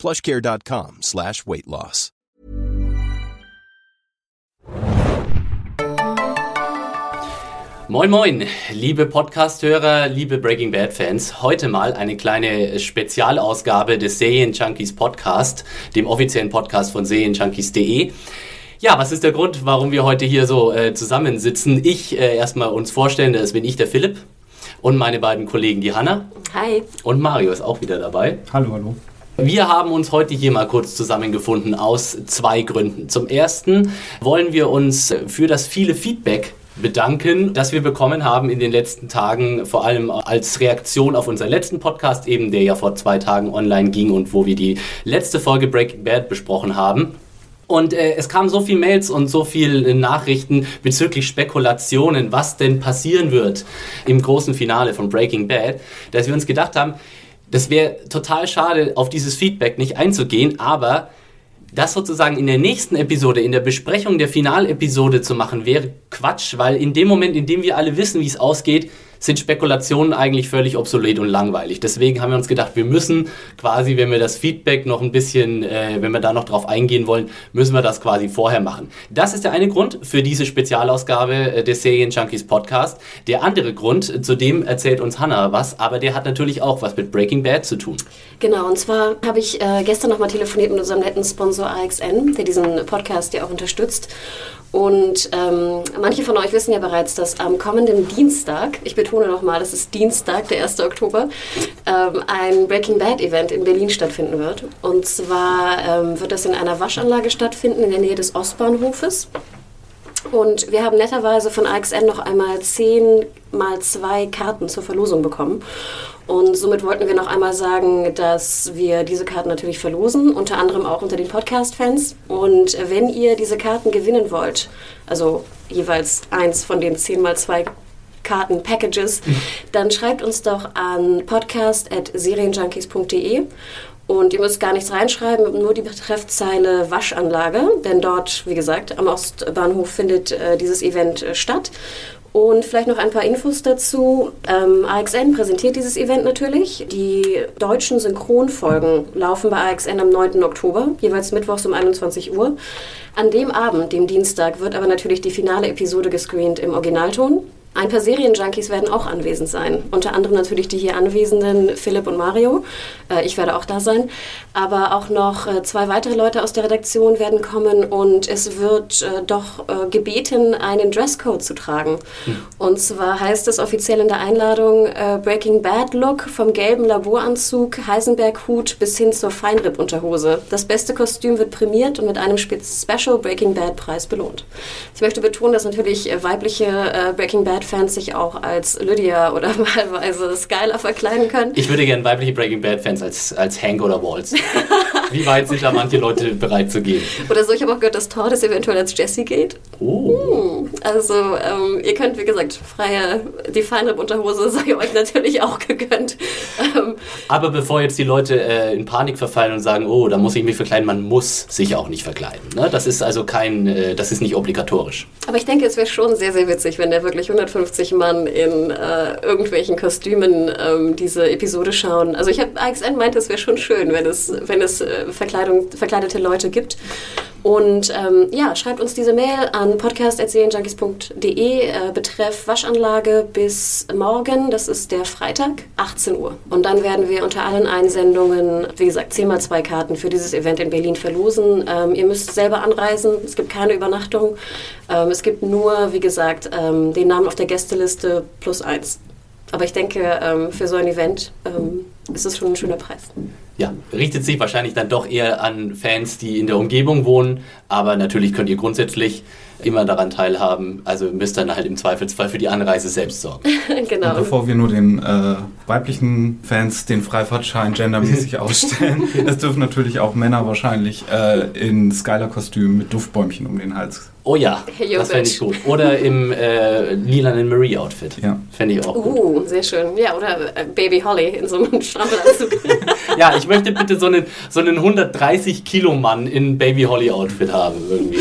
plushcare.com slash weight loss. Moin Moin, liebe Podcast-Hörer, liebe Breaking Bad-Fans. Heute mal eine kleine Spezialausgabe des Serienjunkies Podcast, dem offiziellen Podcast von serienjunkies.de. Ja, was ist der Grund, warum wir heute hier so äh, zusammensitzen? Ich äh, erstmal uns vorstellen, das bin ich, der Philipp, und meine beiden Kollegen, die Hanna. Hi. Und Mario ist auch wieder dabei. Hallo, hallo. Wir haben uns heute hier mal kurz zusammengefunden aus zwei Gründen. Zum ersten wollen wir uns für das viele Feedback bedanken, das wir bekommen haben in den letzten Tagen, vor allem als Reaktion auf unseren letzten Podcast, eben der ja vor zwei Tagen online ging und wo wir die letzte Folge Breaking Bad besprochen haben. Und äh, es kamen so viele Mails und so viele Nachrichten bezüglich Spekulationen, was denn passieren wird im großen Finale von Breaking Bad, dass wir uns gedacht haben, das wäre total schade, auf dieses Feedback nicht einzugehen, aber das sozusagen in der nächsten Episode, in der Besprechung der Finalepisode zu machen, wäre Quatsch, weil in dem Moment, in dem wir alle wissen, wie es ausgeht, sind Spekulationen eigentlich völlig obsolet und langweilig. Deswegen haben wir uns gedacht, wir müssen quasi, wenn wir das Feedback noch ein bisschen, äh, wenn wir da noch drauf eingehen wollen, müssen wir das quasi vorher machen. Das ist der eine Grund für diese Spezialausgabe äh, des Serien Junkies Podcast. Der andere Grund, zu dem erzählt uns Hannah was, aber der hat natürlich auch was mit Breaking Bad zu tun. Genau, und zwar habe ich äh, gestern nochmal telefoniert mit unserem netten Sponsor AXN, der diesen Podcast ja auch unterstützt. Und ähm, manche von euch wissen ja bereits, dass am kommenden Dienstag, ich betone nochmal, das ist Dienstag, der 1. Oktober, ähm, ein Breaking Bad Event in Berlin stattfinden wird. Und zwar ähm, wird das in einer Waschanlage stattfinden in der Nähe des Ostbahnhofes. Und wir haben netterweise von AXN noch einmal 10 mal zwei Karten zur Verlosung bekommen. Und somit wollten wir noch einmal sagen, dass wir diese Karten natürlich verlosen, unter anderem auch unter den Podcast-Fans. Und wenn ihr diese Karten gewinnen wollt, also jeweils eins von den 10 mal zwei Karten-Packages, dann schreibt uns doch an podcast.serienjunkies.de und ihr müsst gar nichts reinschreiben, nur die Betreffzeile Waschanlage, denn dort, wie gesagt, am Ostbahnhof findet äh, dieses Event äh, statt. Und vielleicht noch ein paar Infos dazu. Ähm, AXN präsentiert dieses Event natürlich. Die deutschen Synchronfolgen laufen bei AXN am 9. Oktober, jeweils mittwochs um 21 Uhr. An dem Abend, dem Dienstag, wird aber natürlich die finale Episode gescreent im Originalton. Ein paar Serienjunkies werden auch anwesend sein. Unter anderem natürlich die hier anwesenden Philipp und Mario. Äh, ich werde auch da sein. Aber auch noch äh, zwei weitere Leute aus der Redaktion werden kommen und es wird äh, doch gebeten, einen Dresscode zu tragen. Hm. Und zwar heißt es offiziell in der Einladung Breaking Bad Look vom gelben Laboranzug, Heisenberg-Hut bis hin zur Feinripp-Unterhose. Das beste Kostüm wird prämiert und mit einem Special Breaking Bad Preis belohnt. Ich möchte betonen, dass natürlich weibliche Breaking Bad Bad-Fans sich auch als Lydia oder wahlweise Skylar verkleiden können. Ich würde gerne weibliche Breaking Bad-Fans als, als Hank oder Waltz. Wie weit sind da manche Leute bereit zu gehen? Oder so, ich habe auch gehört, dass Tordes eventuell als Jesse geht. Oh. Hm. Also, ähm, ihr könnt, wie gesagt, freie, die Feinripp-Unterhose sei euch natürlich auch gegönnt. Ähm, Aber bevor jetzt die Leute äh, in Panik verfallen und sagen, oh, da muss ich mich verkleiden, man muss sich auch nicht verkleiden. Ne? Das ist also kein, äh, das ist nicht obligatorisch. Aber ich denke, es wäre schon sehr, sehr witzig, wenn der wirklich 100 150 Mann in äh, irgendwelchen Kostümen ähm, diese Episode schauen. Also ich habe AXN meint, es wäre schon schön, wenn es, wenn es äh, verkleidete Leute gibt. Und ähm, ja, schreibt uns diese Mail an podcast.serienjunkies.de äh, betreff Waschanlage bis morgen, das ist der Freitag, 18 Uhr. Und dann werden wir unter allen Einsendungen, wie gesagt, 10 mal 2 Karten für dieses Event in Berlin verlosen. Ähm, ihr müsst selber anreisen, es gibt keine Übernachtung. Ähm, es gibt nur, wie gesagt, ähm, den Namen auf der Gästeliste plus eins. Aber ich denke, ähm, für so ein Event ähm, ist es schon ein schöner Preis. Ja, richtet sich wahrscheinlich dann doch eher an Fans, die in der Umgebung wohnen. Aber natürlich könnt ihr grundsätzlich immer daran teilhaben. Also müsst dann halt im Zweifelsfall für die Anreise selbst sorgen. genau. Und bevor wir nur den äh, weiblichen Fans den Freifahrtschein gendermäßig ausstellen, es dürfen natürlich auch Männer wahrscheinlich äh, in Skylar-Kostüm mit Duftbäumchen um den Hals Oh ja, hey, das fände ich gut. Oder im äh, lilanen Marie-Outfit. Ja. Fände ich auch gut. Uh, sehr schön. Ja, oder äh, Baby Holly in so einem Strampelanzug. ja, ich möchte bitte so einen, so einen 130-Kilo-Mann in Baby Holly-Outfit haben irgendwie.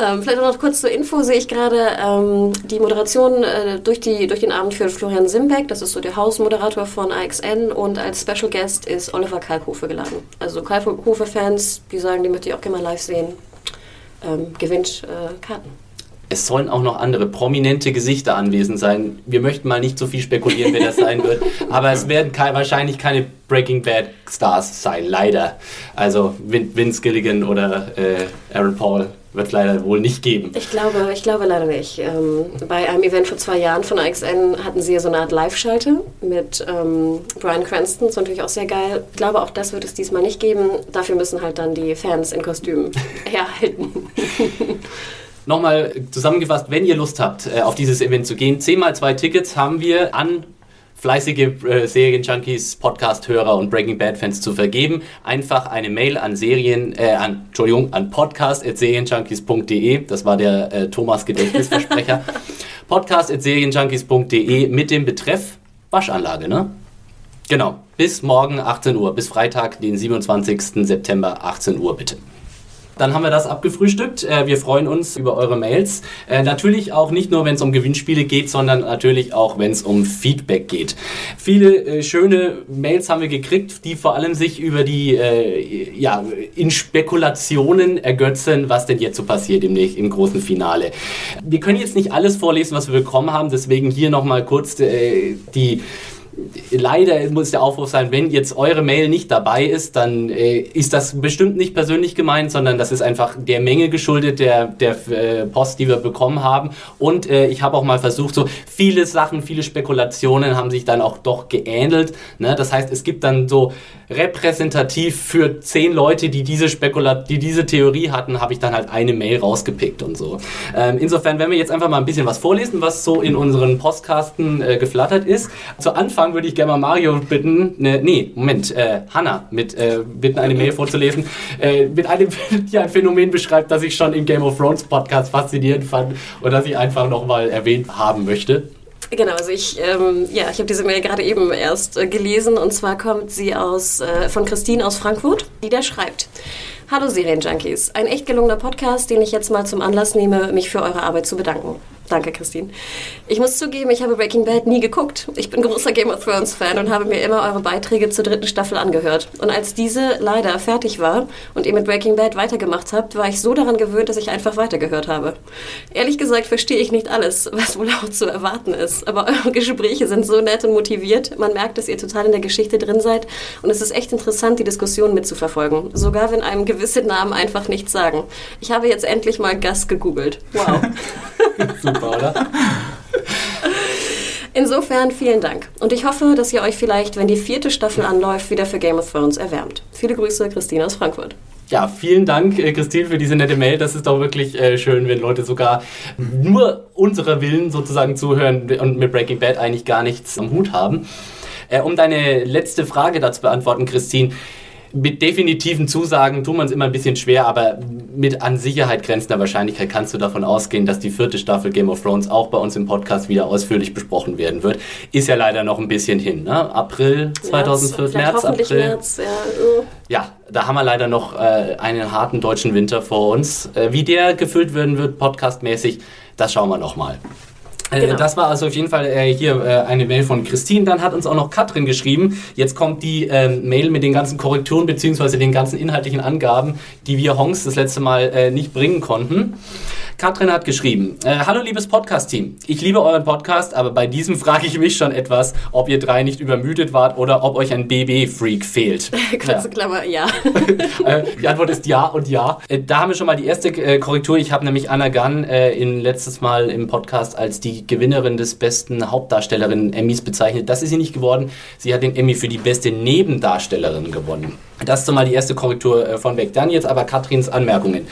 Ähm, vielleicht noch kurz zur Info sehe ich gerade ähm, die Moderation äh, durch, die, durch den Abend für Florian Simbeck, das ist so der Hausmoderator von AXN und als Special Guest ist Oliver Kalkofe geladen. Also Kalkofe-Fans, die sagen, die möchte ich auch gerne mal live sehen ähm, gewinnt äh, Karten. Es sollen auch noch andere prominente Gesichter anwesend sein. Wir möchten mal nicht so viel spekulieren, wer das sein wird. Aber es werden ke wahrscheinlich keine Breaking Bad Stars sein, leider. Also Vince Gilligan oder äh, Aaron Paul wird es leider wohl nicht geben. Ich glaube, ich glaube leider nicht. Ähm, bei einem Event vor zwei Jahren von AXN hatten sie ja so eine Art Live-Schalte mit ähm, Brian Cranston, das ist natürlich auch sehr geil. Ich glaube, auch das wird es diesmal nicht geben. Dafür müssen halt dann die Fans in Kostümen herhalten. Nochmal zusammengefasst, wenn ihr Lust habt, äh, auf dieses Event zu gehen, 10 mal 2 Tickets haben wir an fleißige äh, Serienjunkies, Podcast-Hörer und Breaking Bad-Fans zu vergeben. Einfach eine Mail an Serien, äh, an, Entschuldigung, an podcast.serienjunkies.de. Das war der äh, Thomas Gedächtnisversprecher. podcast.serienjunkies.de mit dem Betreff Waschanlage, ne? Genau. Bis morgen 18 Uhr, bis Freitag, den 27. September 18 Uhr bitte. Dann haben wir das abgefrühstückt. Äh, wir freuen uns über eure Mails. Äh, natürlich auch nicht nur, wenn es um Gewinnspiele geht, sondern natürlich auch, wenn es um Feedback geht. Viele äh, schöne Mails haben wir gekriegt, die vor allem sich über die, ja, in Spekulationen ergötzen, was denn jetzt so passiert im, im großen Finale. Wir können jetzt nicht alles vorlesen, was wir bekommen haben, deswegen hier nochmal kurz die leider muss der Aufruf sein, wenn jetzt eure Mail nicht dabei ist, dann äh, ist das bestimmt nicht persönlich gemeint, sondern das ist einfach der Menge geschuldet, der, der äh, Post, die wir bekommen haben. Und äh, ich habe auch mal versucht, so viele Sachen, viele Spekulationen haben sich dann auch doch geähnelt. Ne? Das heißt, es gibt dann so repräsentativ für zehn Leute, die diese Spekulat die diese Theorie hatten, habe ich dann halt eine Mail rausgepickt und so. Ähm, insofern werden wir jetzt einfach mal ein bisschen was vorlesen, was so in unseren Postkasten äh, geflattert ist. Zu Anfang würde ich gerne mal Mario bitten, ne, nee, Moment, äh, Hanna mit äh, bitten, eine Mail vorzulesen, äh, mit einem, die ein Phänomen beschreibt, das ich schon im Game of Thrones Podcast faszinierend fand und das ich einfach nochmal erwähnt haben möchte. Genau, also ich, ähm, ja, ich habe diese Mail gerade eben erst äh, gelesen und zwar kommt sie aus, äh, von Christine aus Frankfurt, die da schreibt. Hallo Serienjunkies, ein echt gelungener Podcast, den ich jetzt mal zum Anlass nehme, mich für eure Arbeit zu bedanken. Danke, Christine. Ich muss zugeben, ich habe Breaking Bad nie geguckt. Ich bin großer Game of Thrones Fan und habe mir immer eure Beiträge zur dritten Staffel angehört. Und als diese leider fertig war und ihr mit Breaking Bad weitergemacht habt, war ich so daran gewöhnt, dass ich einfach weitergehört habe. Ehrlich gesagt verstehe ich nicht alles, was wohl auch zu erwarten ist. Aber eure Gespräche sind so nett und motiviert. Man merkt, dass ihr total in der Geschichte drin seid. Und es ist echt interessant, die Diskussion mitzuverfolgen. Sogar wenn einem gewisse Namen einfach nichts sagen. Ich habe jetzt endlich mal Gas gegoogelt. Wow. Super, oder? Insofern vielen Dank. Und ich hoffe, dass ihr euch vielleicht, wenn die vierte Staffel anläuft, wieder für Game of Thrones erwärmt. Viele Grüße, Christine aus Frankfurt. Ja, vielen Dank, äh, Christine, für diese nette Mail. Das ist doch wirklich äh, schön, wenn Leute sogar nur unserer Willen sozusagen zuhören und mit Breaking Bad eigentlich gar nichts am Hut haben. Äh, um deine letzte Frage dazu beantworten, Christine mit definitiven Zusagen tut man es immer ein bisschen schwer, aber mit an Sicherheit grenzender Wahrscheinlichkeit kannst du davon ausgehen, dass die vierte Staffel Game of Thrones auch bei uns im Podcast wieder ausführlich besprochen werden wird. Ist ja leider noch ein bisschen hin, ne? April 2014, März, März April. März, ja. ja, da haben wir leider noch äh, einen harten deutschen Winter vor uns. Äh, wie der gefüllt werden wird, podcastmäßig, das schauen wir nochmal. Äh, genau. Das war also auf jeden Fall äh, hier äh, eine Mail von Christine. Dann hat uns auch noch Katrin geschrieben. Jetzt kommt die ähm, Mail mit den ganzen Korrekturen bzw. den ganzen inhaltlichen Angaben, die wir Hongs das letzte Mal äh, nicht bringen konnten. Katrin hat geschrieben, äh, hallo liebes Podcast-Team, ich liebe euren Podcast, aber bei diesem frage ich mich schon etwas, ob ihr drei nicht übermüdet wart oder ob euch ein BB-Freak fehlt. Kurze ja. Klammer, ja. Äh, die Antwort ist ja und ja. Äh, da haben wir schon mal die erste äh, Korrektur. Ich habe nämlich Anna Gunn äh, in letztes Mal im Podcast als die Gewinnerin des besten Hauptdarstellerin Emmys bezeichnet. Das ist sie nicht geworden. Sie hat den Emmy für die beste Nebendarstellerin gewonnen. Das ist mal die erste Korrektur äh, von weg. Dann jetzt aber Katrins Anmerkungen.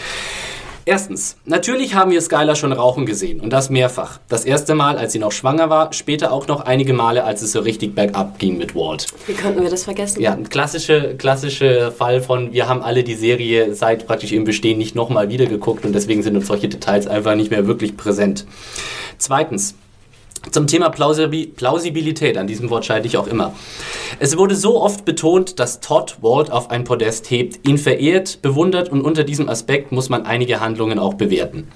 Erstens, natürlich haben wir Skylar schon rauchen gesehen und das mehrfach. Das erste Mal, als sie noch schwanger war, später auch noch einige Male, als es so richtig bergab ging mit Walt. Wie konnten wir das vergessen? Ja, ein klassischer klassische Fall von, wir haben alle die Serie seit praktisch im Bestehen nicht nochmal wieder geguckt und deswegen sind uns solche Details einfach nicht mehr wirklich präsent. Zweitens, zum Thema Plausibilität, an diesem Wort scheide ich auch immer. Es wurde so oft betont, dass Todd Walt auf ein Podest hebt, ihn verehrt, bewundert und unter diesem Aspekt muss man einige Handlungen auch bewerten.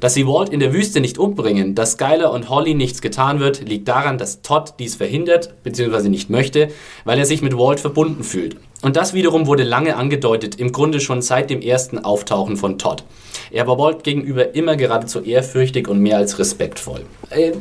Dass sie Walt in der Wüste nicht umbringen, dass Skyler und Holly nichts getan wird, liegt daran, dass Todd dies verhindert bzw. nicht möchte, weil er sich mit Walt verbunden fühlt. Und das wiederum wurde lange angedeutet, im Grunde schon seit dem ersten Auftauchen von Todd. Er war Walt gegenüber immer geradezu ehrfürchtig und mehr als respektvoll. Äh,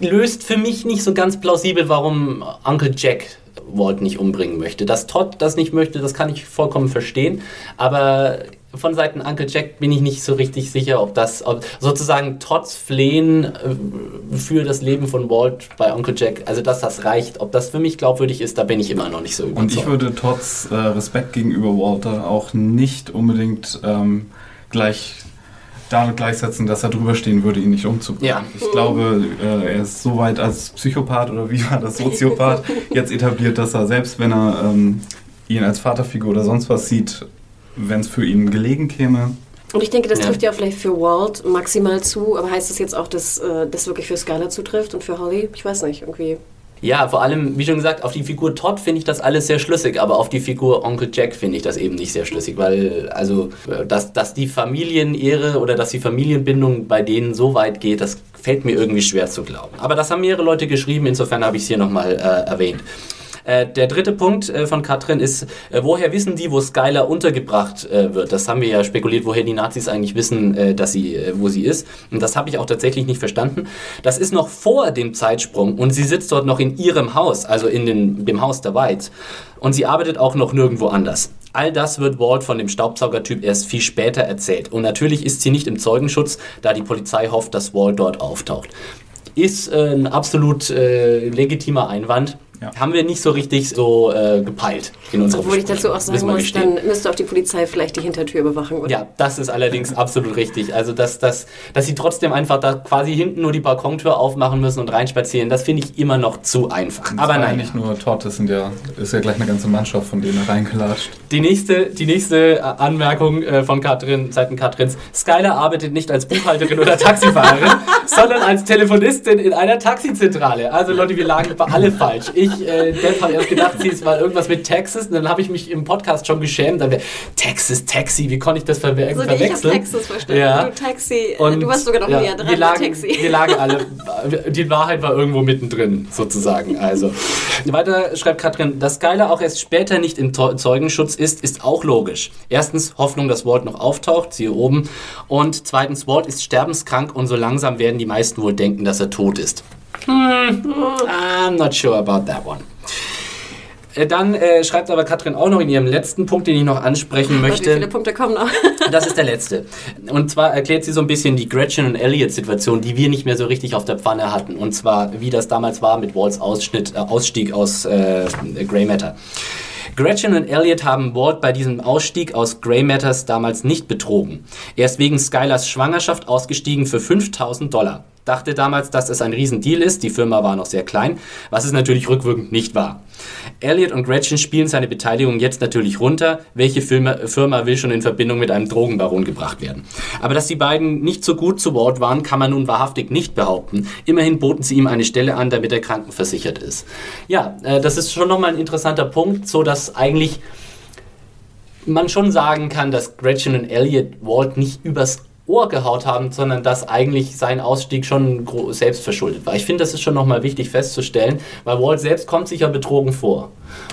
löst für mich nicht so ganz plausibel, warum Uncle Jack Walt nicht umbringen möchte. Dass Todd das nicht möchte, das kann ich vollkommen verstehen. Aber von Seiten Uncle Jack bin ich nicht so richtig sicher, ob das ob sozusagen Todds Flehen äh, für das Leben von Walt bei Uncle Jack, also dass das reicht, ob das für mich glaubwürdig ist, da bin ich immer noch nicht so überzeugt. Und ich würde Todds äh, Respekt gegenüber Walter auch nicht unbedingt ähm, gleich damit gleichsetzen, dass er drüber stehen würde, ihn nicht umzubringen. Ja. Ich glaube, äh, er ist so weit als Psychopath oder wie war das Soziopath jetzt etabliert, dass er selbst, wenn er ähm, ihn als Vaterfigur oder sonst was sieht, wenn es für ihn gelegen käme. Und ich denke, das ja. trifft ja vielleicht für Walt maximal zu, aber heißt das jetzt auch, dass äh, das wirklich für Skylar zutrifft und für Holly? Ich weiß nicht, irgendwie. Ja, vor allem, wie schon gesagt, auf die Figur Todd finde ich das alles sehr schlüssig, aber auf die Figur Onkel Jack finde ich das eben nicht sehr schlüssig, weil, also, dass, dass die Familienehre oder dass die Familienbindung bei denen so weit geht, das fällt mir irgendwie schwer zu glauben. Aber das haben mehrere Leute geschrieben, insofern habe ich es hier nochmal äh, erwähnt. Äh, der dritte Punkt äh, von Katrin ist, äh, woher wissen die, wo Skylar untergebracht äh, wird? Das haben wir ja spekuliert, woher die Nazis eigentlich wissen, äh, dass sie, äh, wo sie ist. Und das habe ich auch tatsächlich nicht verstanden. Das ist noch vor dem Zeitsprung und sie sitzt dort noch in ihrem Haus, also in den, dem Haus der Whites. Und sie arbeitet auch noch nirgendwo anders. All das wird Walt von dem Staubsaugertyp erst viel später erzählt. Und natürlich ist sie nicht im Zeugenschutz, da die Polizei hofft, dass Walt dort auftaucht. Ist ein absolut legitimer Einwand. Ja. Haben wir nicht so richtig so äh, gepeilt in unserer Obwohl ich dazu auch sagen muss, dann müsste auch die Polizei vielleicht die Hintertür überwachen. Oder? Ja, das ist allerdings absolut richtig. Also, dass, dass, dass sie trotzdem einfach da quasi hinten nur die Balkontür aufmachen müssen und reinspazieren, das finde ich immer noch zu einfach. Das Aber nein. nicht nur Todd, das sind ja, ist ja gleich eine ganze Mannschaft von denen reingelatscht. Die nächste, die nächste äh, Anmerkung äh, von Katrin, Seiten Katrins. Skylar arbeitet nicht als Buchhalterin oder Taxifahrerin, sondern als Telefonistin in einer Taxizentrale. Also Leute, wir lagen alle falsch. Ich ich, äh, Dev hat erst gedacht, sie ist mal irgendwas mit Texas. Und dann habe ich mich im Podcast schon geschämt. Dann Texas, Taxi, wie konnte ich das verwe also, verwechseln? Ich habe Texas verstanden. Ja. Du Taxi, und, du warst sogar noch ja, näher dran. Wir lagen, Taxi. wir lagen alle. Die Wahrheit war irgendwo mittendrin, sozusagen. Also. Weiter schreibt Katrin, dass Skyler auch erst später nicht im Zeugenschutz ist, ist auch logisch. Erstens Hoffnung, dass Walt noch auftaucht, siehe oben. Und zweitens, Walt ist sterbenskrank und so langsam werden die meisten wohl denken, dass er tot ist. Hm, I'm not sure about that one. Äh, dann äh, schreibt aber Katrin auch noch in ihrem letzten Punkt, den ich noch ansprechen möchte. Wie viele Punkte kommen noch? das ist der letzte. Und zwar erklärt sie so ein bisschen die Gretchen und Elliot-Situation, die wir nicht mehr so richtig auf der Pfanne hatten. Und zwar, wie das damals war mit Walls Ausschnitt, äh, Ausstieg aus äh, Grey Matter. Gretchen und Elliot haben Walt bei diesem Ausstieg aus Grey Matters damals nicht betrogen. Er ist wegen Skylars Schwangerschaft ausgestiegen für 5000 Dollar dachte damals, dass es ein Riesendeal ist. Die Firma war noch sehr klein, was es natürlich rückwirkend nicht war. Elliot und Gretchen spielen seine Beteiligung jetzt natürlich runter. Welche Firma, Firma will schon in Verbindung mit einem Drogenbaron gebracht werden? Aber dass die beiden nicht so gut zu Wort waren, kann man nun wahrhaftig nicht behaupten. Immerhin boten sie ihm eine Stelle an, damit er krankenversichert ist. Ja, äh, das ist schon nochmal ein interessanter Punkt, so dass eigentlich man schon sagen kann, dass Gretchen und Elliot Walt nicht übers Ohr gehaut haben, sondern dass eigentlich sein Ausstieg schon selbst verschuldet war. Ich finde, das ist schon nochmal wichtig festzustellen, weil Walt selbst kommt sich ja betrogen vor.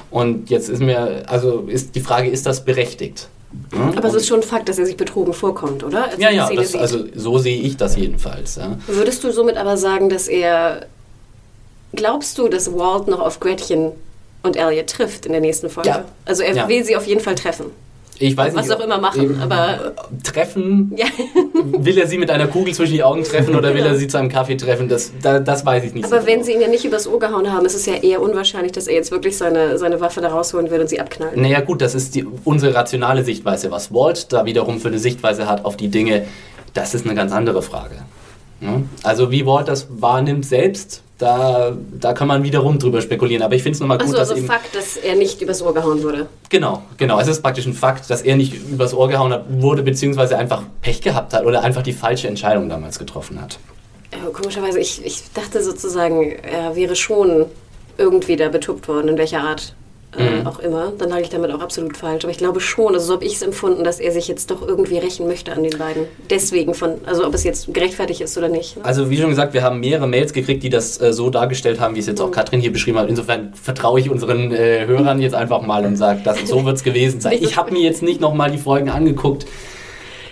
Und jetzt ist mir, also ist die Frage, ist das berechtigt? Hm? Aber es ist schon ein Fakt, dass er sich betrogen vorkommt, oder? Als ja, ja, das, also so sehe ich das jedenfalls. Ja. Würdest du somit aber sagen, dass er, glaubst du, dass Walt noch auf Gretchen und Elliot trifft in der nächsten Folge? Ja. Also er ja. will sie auf jeden Fall treffen. Ich weiß was nicht, auch immer machen, aber treffen. ja. Will er sie mit einer Kugel zwischen die Augen treffen oder will Genau. er sie zu einem Kaffee treffen? Das, da, das weiß ich nicht. Aber so wenn genau. sie ihn ja nicht übers Ohr gehauen haben, ist es ja eher unwahrscheinlich, dass er jetzt wirklich seine, seine Waffe da rausholen wird und sie abknallen. Naja gut, das ist die, unsere rationale Sichtweise. Was Walt da wiederum für eine Sichtweise hat auf die Dinge, das ist eine ganz andere Frage. Ja? Also wie Walt das wahrnimmt selbst, da, da kann man wiederum drüber spekulieren. Aber ich finde es nochmal gut, Achso, dass also eben... Fakt, dass er nicht übers Ohr gehauen wurde. Genau, genau. Es ist praktisch ein Fakt, dass er nicht übers Ohr gehauen hat, wurde, beziehungsweise einfach Pech gehabt hat oder einfach die falsche Entscheidung damals getroffen hat. Ja, komischerweise, ich, ich dachte sozusagen, er wäre schon irgendwie da betuppt worden, in welcher Art äh, Mhm. auch immer. Dann lag ich damit auch absolut falsch. Aber ich glaube schon, also so habe ich es empfunden, dass er sich jetzt doch irgendwie rächen möchte an den beiden. Deswegen von, also ob es jetzt gerechtfertigt ist oder nicht. ne? Also wie schon gesagt, wir haben mehrere Mails gekriegt, die das äh, so dargestellt haben, wie es jetzt auch Katrin hier beschrieben hat. Insofern vertraue ich unseren äh, Hörern jetzt einfach mal und sage, dass so wird es gewesen sein. Ich habe mir jetzt nicht nochmal die Folgen angeguckt.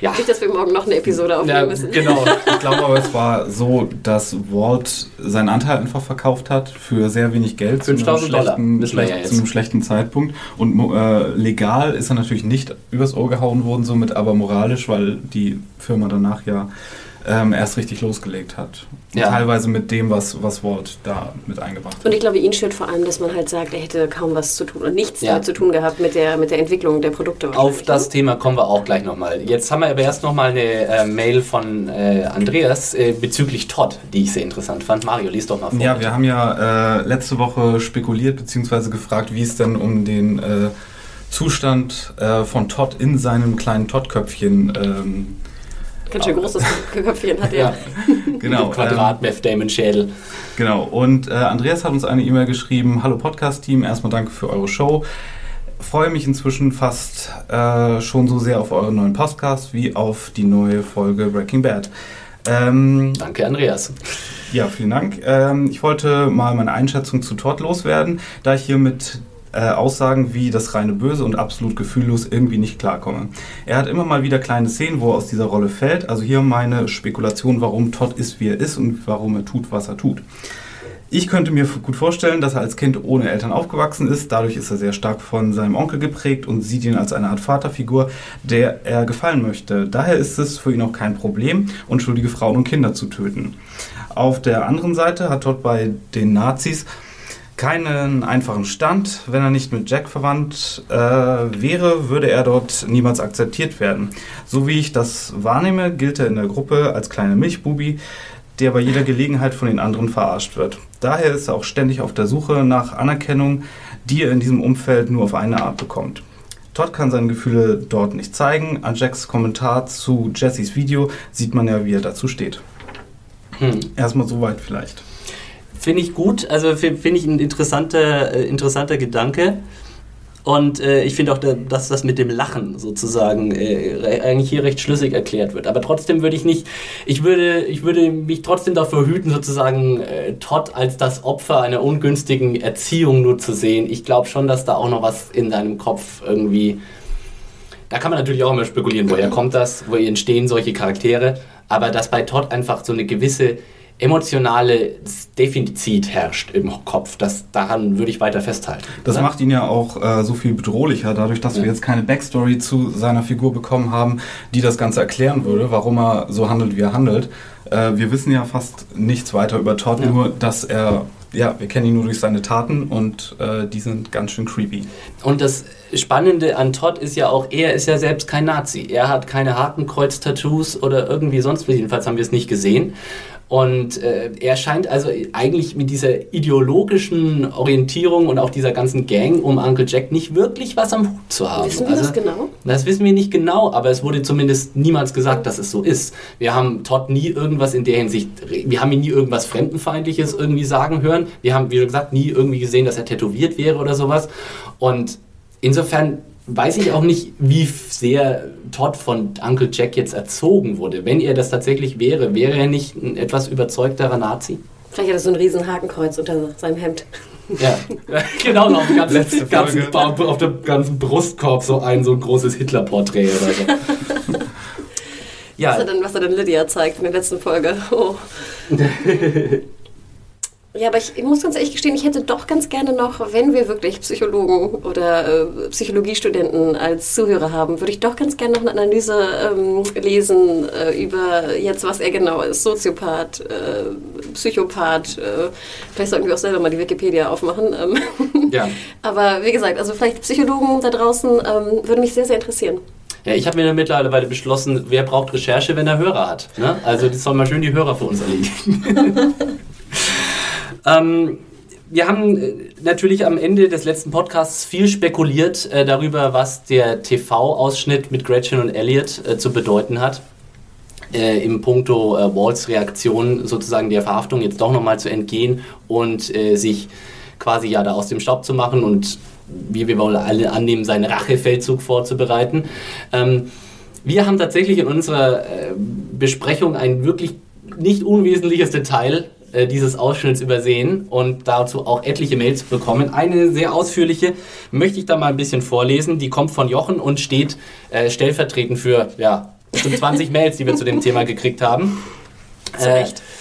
Ja, Nicht, dass wir morgen noch eine Episode aufnehmen ja müssen. genau. Ich glaube aber, es war so, dass Walt seinen Anteil einfach verkauft hat für sehr wenig Geld. zu einem 5000 Dollar, schlechten- schlecht-. Zu einem schlechten Zeitpunkt. Und äh, legal ist er natürlich nicht übers Ohr gehauen worden, somit aber moralisch, weil die Firma danach ja ähm, erst richtig losgelegt hat. Ja. Teilweise mit dem, was, was Walt da mit eingebracht hat. Und ich glaube, ihn stört vor allem, dass man halt sagt, er hätte kaum was zu tun und nichts Ja. damit zu tun gehabt mit der, mit der Entwicklung der Produkte. Auf das ne? Thema kommen wir auch gleich nochmal. Jetzt haben wir aber erst nochmal eine äh, Mail von äh, Andreas äh, bezüglich Todd, die ich sehr interessant fand. Mario, lies doch mal vor. Ja, wir haben ja äh, letzte Woche spekuliert bzw. gefragt, wie es denn um den äh, Zustand äh, von Todd in seinem kleinen Todd-Köpfchen ähm, Ganz schön großes Köpfchen hat er. Ja, genau, ähm, Quadrat Meth Damon Schädel. genau. Und äh, Andreas hat uns eine E-Mail geschrieben. Hallo Podcast-Team, erstmal danke für eure Show. Freue mich inzwischen fast äh, schon so sehr auf euren neuen Podcast wie auf die neue Folge Breaking Bad. Ähm, Danke, Andreas. Ja, vielen Dank. Ähm, ich wollte mal meine Einschätzung zu Todd loswerden, da ich hier mit äh, Aussagen wie das reine Böse und absolut gefühllos irgendwie nicht klarkomme. Er hat immer mal wieder kleine Szenen, wo er aus dieser Rolle fällt. Also hier meine Spekulation, warum Todd ist, wie er ist und warum er tut, was er tut. Ich könnte mir gut vorstellen, dass er als Kind ohne Eltern aufgewachsen ist. Dadurch ist er sehr stark von seinem Onkel geprägt und sieht ihn als eine Art Vaterfigur, der er gefallen möchte. Daher ist es für ihn auch kein Problem, unschuldige Frauen und Kinder zu töten. Auf der anderen Seite hat Todd bei den Nazis keinen einfachen Stand. Wenn er nicht mit Jack verwandt äh, wäre, würde er dort niemals akzeptiert werden. So wie ich das wahrnehme, gilt er in der Gruppe als kleiner Milchbubi, der bei jeder Gelegenheit von den anderen verarscht wird. Daher ist er auch ständig auf der Suche nach Anerkennung, die er in diesem Umfeld nur auf eine Art bekommt. Todd kann seine Gefühle dort nicht zeigen. An Jacks Kommentar zu Jessys Video sieht man ja, wie er dazu steht. Hm. Erstmal soweit vielleicht. Finde ich gut, also fi- finde ich ein interessanter, äh, interessanter Gedanke. Und äh, ich finde auch, da- dass das mit dem Lachen sozusagen äh, eigentlich hier recht schlüssig erklärt wird. Aber trotzdem würde ich nicht, ich würde, ich würde mich trotzdem davor hüten, sozusagen äh, Todd als das Opfer einer ungünstigen Erziehung nur zu sehen. Ich glaube schon, dass da auch noch was in deinem Kopf irgendwie. Da kann man natürlich auch immer spekulieren, woher kommt das, woher entstehen solche Charaktere. Aber dass bei Todd einfach so eine gewisse emotionale Defizit herrscht im Kopf, das, daran würde ich weiter festhalten. Das oder? macht ihn ja auch äh, so viel bedrohlicher, dadurch, dass wir jetzt keine Backstory zu seiner Figur bekommen haben, die das Ganze erklären würde, warum er so handelt, wie er handelt. Äh, wir wissen ja fast nichts weiter über Todd, Ja. nur dass er, ja, wir kennen ihn nur durch seine Taten und äh, die sind ganz schön creepy. Und das Spannende an Todd ist ja auch, er ist ja selbst kein Nazi. Er hat keine Hakenkreuz-Tattoos oder irgendwie sonst was. Jedenfalls haben wir es nicht gesehen. Und äh, er scheint also eigentlich mit dieser ideologischen Orientierung und auch dieser ganzen Gang um Uncle Jack nicht wirklich was am Hut zu haben. Wissen wir also, das genau? Das wissen wir nicht genau, aber es wurde zumindest niemals gesagt, dass es so ist. Wir haben Todd nie irgendwas in der Hinsicht, wir haben ihn nie irgendwas Fremdenfeindliches irgendwie sagen hören. Wir haben, wie schon gesagt, nie irgendwie gesehen, dass er tätowiert wäre oder sowas. Und insofern weiß ich auch nicht, wie sehr Todd von Uncle Jack jetzt erzogen wurde. Wenn er das tatsächlich wäre, wäre er nicht ein etwas überzeugterer Nazi? Vielleicht hat er so ein riesen Hakenkreuz unter seinem Hemd. Ja, genau, auf dem ganzen, Letzte ganzen, auf dem ganzen Brustkorb so ein so ein großes Hitler-Porträt oder so. ja, Was er dann, was er dann Lydia zeigt in der letzten Folge. Oh. Ja, aber ich, ich, muss ganz ehrlich gestehen, ich hätte doch ganz gerne noch, wenn wir wirklich Psychologen oder äh, Psychologiestudenten als Zuhörer haben, würde ich doch ganz gerne noch eine Analyse ähm, lesen äh, über jetzt, was er genau ist. Soziopath, äh, Psychopath. Äh, vielleicht sollten wir auch selber mal die Wikipedia aufmachen. Ähm. Ja. aber wie gesagt, also vielleicht Psychologen da draußen ähm, würde mich sehr, sehr interessieren. Ja, ich habe mir mittlerweile beschlossen, wer braucht Recherche, wenn er Hörer hat. Ne? Also das soll mal schön die Hörer für uns erledigen. ähm, wir haben äh, natürlich am Ende des letzten Podcasts viel spekuliert äh, darüber, was der TV-Ausschnitt mit Gretchen und Elliot äh, zu bedeuten hat. Äh, im Punkto äh, Walls Reaktion sozusagen der Verhaftung jetzt doch nochmal zu entgehen und äh, sich quasi ja da aus dem Staub zu machen und wie wir wohl alle annehmen, seinen Rachefeldzug vorzubereiten. Ähm, wir haben tatsächlich in unserer Besprechung ein wirklich nicht unwesentliches Detail äh, dieses Ausschnitts übersehen und dazu auch etliche Mails bekommen. Eine sehr ausführliche möchte ich da mal ein bisschen vorlesen. Die kommt von Jochen und steht äh, stellvertretend für ja, 20 Mails, die wir zu dem Thema gekriegt haben. Zu Recht. Äh,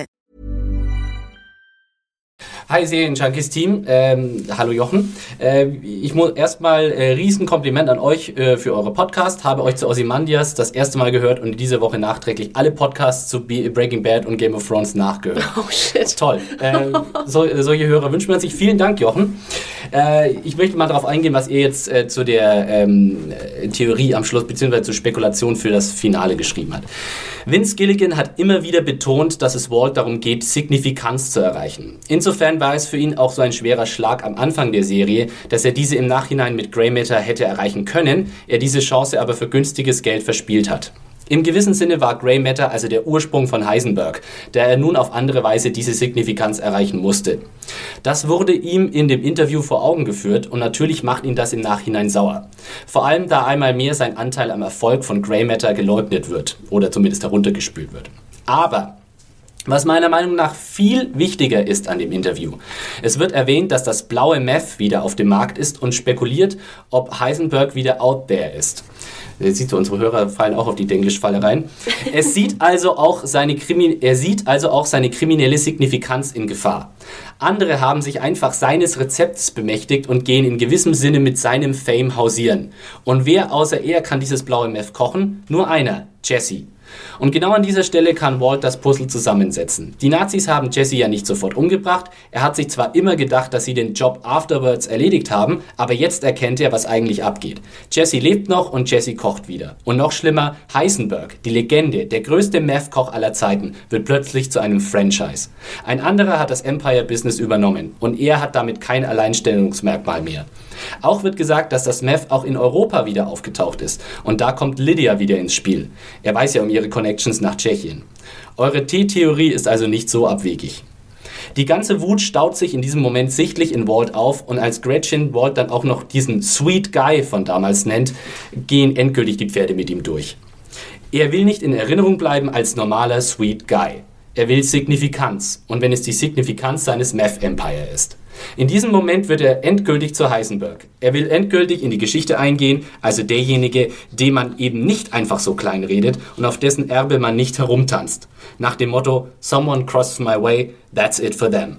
Hi Serien-Junkies Team, ähm, hallo Jochen. Äh, ich muss erstmal äh, riesen Kompliment an euch äh, für eure Podcast. Habe euch zu Ozymandias das erste Mal gehört und diese Woche nachträglich alle Podcasts zu Breaking Bad und Game of Thrones nachgehört. Oh shit. Toll. Äh, so, solche Hörer wünscht man sich. Vielen Dank, Jochen. Äh, ich möchte mal darauf eingehen, was ihr jetzt äh, zu der ähm, Theorie am Schluss bzw. zur Spekulation für das Finale geschrieben habt. Vince Gilligan hat immer wieder betont, dass es Walt darum geht, Signifikanz zu erreichen. Insofern war es für ihn auch so ein schwerer Schlag am Anfang der Serie, dass er diese im Nachhinein mit Grey Matter hätte erreichen können, er diese Chance aber für günstiges Geld verspielt hat. Im gewissen Sinne war Grey Matter also der Ursprung von Heisenberg, der er nun auf andere Weise diese Signifikanz erreichen musste. Das wurde ihm in dem Interview vor Augen geführt und natürlich macht ihn das im Nachhinein sauer. Vor allem da einmal mehr sein Anteil am Erfolg von Grey Matter geleugnet wird oder zumindest heruntergespült wird. Aber was meiner Meinung nach viel wichtiger ist an dem Interview. Es wird erwähnt, dass das blaue Meth wieder auf dem Markt ist und spekuliert, ob Heisenberg wieder out there ist. Jetzt siehst du, unsere Hörer fallen auch auf die Denglisch-Falle rein. Es sieht also auch seine er sieht also auch seine kriminelle Signifikanz in Gefahr. Andere haben sich einfach seines Rezepts bemächtigt und gehen in gewissem Sinne mit seinem Fame hausieren. Und wer außer er kann dieses blaue Meth kochen? Nur einer, Jesse. Und genau an dieser Stelle kann Walt das Puzzle zusammensetzen. Die Nazis haben Jesse ja nicht sofort umgebracht. Er hat sich zwar immer gedacht, dass sie den Job afterwards erledigt haben, aber jetzt erkennt er, was eigentlich abgeht. Jesse lebt noch und Jesse kocht wieder. Und noch schlimmer, Heisenberg, die Legende, der größte Meth-Koch aller Zeiten, wird plötzlich zu einem Franchise. Ein anderer hat das Empire-Business übernommen und er hat damit kein Alleinstellungsmerkmal mehr. Auch wird gesagt, dass das Meth auch in Europa wieder aufgetaucht ist. Und da kommt Lydia wieder ins Spiel. Er weiß ja um ihre Connections nach Tschechien. Eure T-Theorie ist also nicht so abwegig. Die ganze Wut staut sich in diesem Moment sichtlich in Walt auf und als Gretchen Walt dann auch noch diesen Sweet Guy von damals nennt, gehen endgültig die Pferde mit ihm durch. Er will nicht in Erinnerung bleiben als normaler Sweet Guy. Er will Signifikanz und wenn es die Signifikanz seines Meth Empire ist. In diesem Moment wird er endgültig zu Heisenberg. Er will endgültig in die Geschichte eingehen, also derjenige, den man eben nicht einfach so klein redet und auf dessen Erbe man nicht herumtanzt. Nach dem Motto, Someone crosses my way, that's it for them.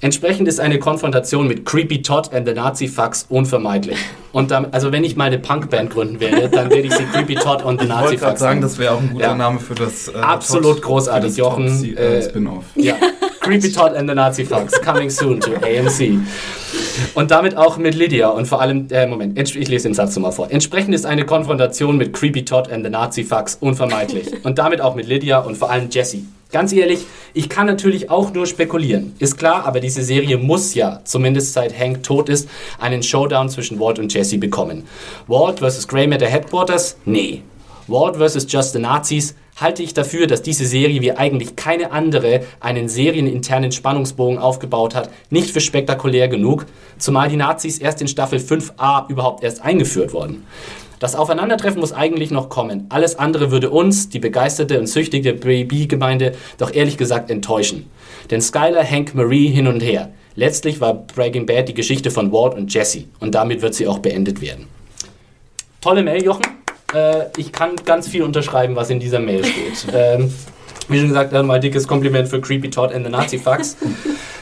Entsprechend ist eine Konfrontation mit Creepy Todd and the Nazi Fucks unvermeidlich. Und dann, also wenn ich mal eine Punkband gründen werde, dann werde ich sie Creepy Todd and the Nazi Fucks. Ich wollte sagen, das wäre auch ein guter ja. Name für das äh, Absolut Todd, großartig, Jochen. Äh, Spin-off. Ja. Creepy Todd and the Nazi Fucks coming soon to AMC. Und damit auch mit Lydia und vor allem, äh, Moment, ich lese den Satz nochmal vor. Entsprechend ist eine Konfrontation mit Creepy Todd and the Nazi Fucks unvermeidlich. Und damit auch mit Lydia und vor allem Jesse. Ganz ehrlich, ich kann natürlich auch nur spekulieren. Ist klar, aber diese Serie muss ja, zumindest seit Hank tot ist, einen Showdown zwischen Walt und Jesse bekommen. Walt vs. Grey Matter Headquarters? Nee. Walt vs. Just the Nazis? halte ich dafür, dass diese Serie wie eigentlich keine andere einen serieninternen Spannungsbogen aufgebaut hat, nicht für spektakulär genug, zumal die Nazis erst in Staffel 5a überhaupt erst eingeführt wurden. Das Aufeinandertreffen muss eigentlich noch kommen. Alles andere würde uns, die begeisterte und süchtige Baby-Gemeinde, doch ehrlich gesagt enttäuschen. Denn Skylar, Hank, Marie hin und her. Letztlich war Breaking Bad die Geschichte von Walt und Jesse und damit wird sie auch beendet werden. Tolle Mail, Jochen. Äh, ich kann ganz viel unterschreiben, was in dieser Mail steht. ähm, wie schon gesagt, mal dickes Kompliment für Creepy Todd and the Nazi Fucks.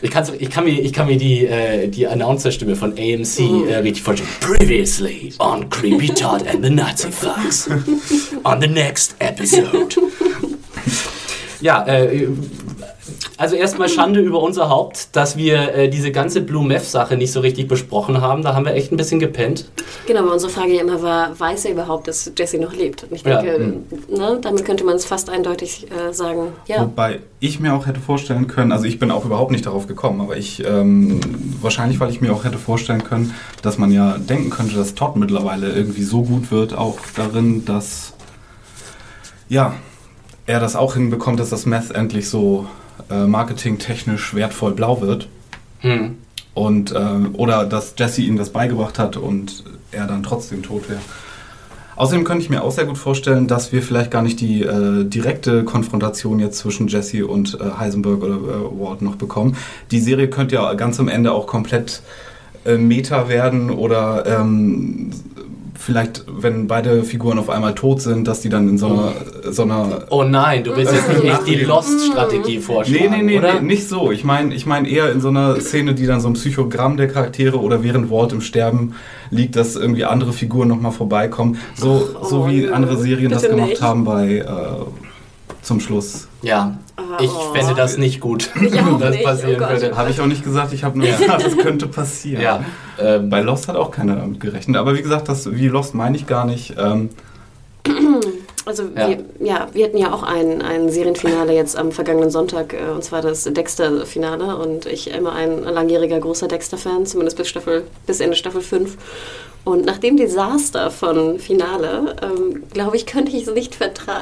Ich, ich, kann mir, ich kann mir die, äh, die Announcer-Stimme von AMC äh, richtig vorstellen. Previously on Creepy Todd and the Nazi Fucks. On the next episode. Ja, äh, also erstmal Schande über unser Haupt, dass wir äh, diese ganze Blue Meth Sache nicht so richtig besprochen haben. Da haben wir echt ein bisschen gepennt. Genau, aber unsere Frage ja immer war, weiß er überhaupt, dass Jesse noch lebt? Und ich denke, ja. Hm. ne, damit könnte man es fast eindeutig äh, sagen. Ja. Wobei ich mir auch hätte vorstellen können, also ich bin auch überhaupt nicht darauf gekommen, aber ich, ähm, wahrscheinlich, weil ich mir auch hätte vorstellen können, dass man ja denken könnte, dass Todd mittlerweile irgendwie so gut wird, auch darin, dass, ja, er das auch hinbekommt, dass das Meth endlich so äh, marketingtechnisch wertvoll blau wird. Hm. Und, äh, oder dass Jesse ihm das beigebracht hat und er dann trotzdem tot wäre. Außerdem könnte ich mir auch sehr gut vorstellen, dass wir vielleicht gar nicht die äh, direkte Konfrontation jetzt zwischen Jesse und äh, Heisenberg oder äh, Ward noch bekommen. Die Serie könnte ja ganz am Ende auch komplett äh, Meta werden oder ähm, vielleicht, wenn beide Figuren auf einmal tot sind, dass die dann in so einer... So einer oh nein, du willst jetzt nicht echt die Lost-Strategie vorschlagen, Nee, nee, nee, oder? nee nicht so. Ich meine ich mein eher in so einer Szene, die dann so ein Psychogramm der Charaktere oder während Walt im Sterben liegt, dass irgendwie andere Figuren nochmal vorbeikommen. So, oh, so wie andere Serien das gemacht nicht. haben bei... Äh, zum Schluss. Ja, ich oh. fände das nicht gut, wenn das nicht. passieren oh würde. Habe ich auch nicht gesagt, ich habe nur gesagt, es könnte passieren. Ja, ähm, Bei Lost hat auch keiner damit gerechnet. Aber wie gesagt, das wie Lost meine ich gar nicht. Ähm, also ja. Wir, ja, wir hatten ja auch ein, ein Serienfinale jetzt am vergangenen Sonntag, äh, und zwar das Dexter-Finale. Und ich immer ein langjähriger großer Dexter-Fan, zumindest bis, Staffel, bis Ende Staffel 5. Und nach dem Desaster von Finale, ähm, glaube ich, könnte ich es nicht,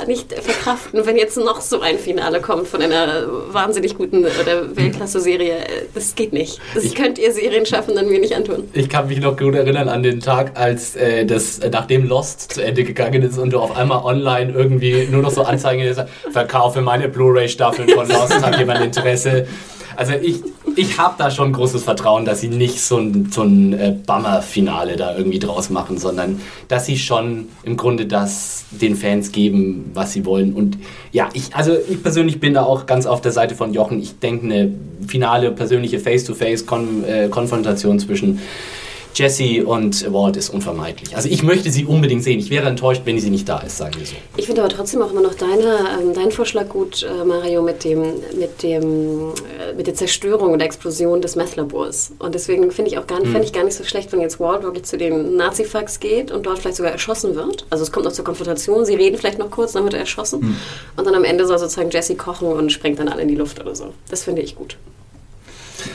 nicht verkraften, wenn jetzt noch so ein Finale kommt von einer wahnsinnig guten oder Weltklasse-Serie. Das geht nicht. Das ich, könnt ihr Serienschaffenden mir nicht antun. Ich kann mich noch gut erinnern an den Tag, als äh, das, nachdem Lost zu Ende gegangen ist und du auf einmal online irgendwie nur noch so Anzeigen verkaufe meine Blu-ray-Staffeln von Lost, hat jemand Interesse. Also ich, ich habe da schon großes Vertrauen, dass sie nicht so ein, so ein äh, Bummer-Finale da irgendwie draus machen, sondern dass sie schon im Grunde das den Fans geben, was sie wollen. Und ja, ich, also ich persönlich bin da auch ganz auf der Seite von Jochen. Ich denke, eine finale persönliche Face-to-Face-Konfrontation -Kon zwischen Jesse und Walt ist unvermeidlich. Also ich möchte sie unbedingt sehen. Ich wäre enttäuscht, wenn sie nicht da ist, sagen wir so. Ich finde aber trotzdem auch immer noch deine, ähm, deinen Vorschlag gut, äh, Mario, mit, dem, mit, dem, äh, mit der Zerstörung und Explosion des Meth-Labors. Und deswegen finde ich auch gar nicht, hm. ich gar nicht so schlecht, wenn jetzt Walt wirklich zu den Nazi-Fax geht und dort vielleicht sogar erschossen wird. Also es kommt noch zur Konfrontation, sie reden vielleicht noch kurz, dann wird er erschossen. Hm. Und dann am Ende soll sozusagen Jesse kochen und sprengt dann alle in die Luft oder so. Das finde ich gut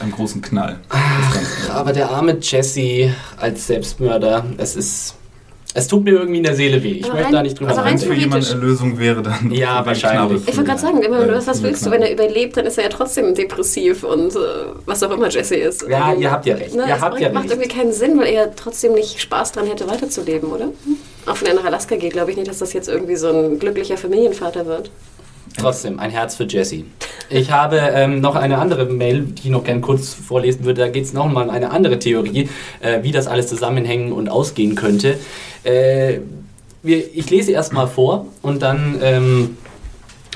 einen großen Knall. Ach, aber der arme Jesse als Selbstmörder, es ist. Es tut mir irgendwie in der Seele weh. Ich aber möchte rein, da nicht drüber also Wenn es für jemanden eine Lösung wäre, dann. Ja, wahrscheinlich. Ich wollte gerade sagen, immer, was, was willst du, wenn er überlebt, dann ist er ja trotzdem depressiv und äh, was auch immer Jesse ist. Ja, ihr habt ja recht. Ne, ihr habt ja macht recht. irgendwie keinen Sinn, weil er trotzdem nicht Spaß dran hätte, weiterzuleben, oder? Auch wenn er nach Alaska geht, glaube ich nicht, dass das jetzt irgendwie so ein glücklicher Familienvater wird. Trotzdem, ein Herz für Jesse. Ich habe ähm, noch eine andere Mail, die ich noch gerne kurz vorlesen würde. Da geht es nochmal um eine andere Theorie, äh, wie das alles zusammenhängen und ausgehen könnte. Äh, wir, ich lese erstmal vor und dann ähm,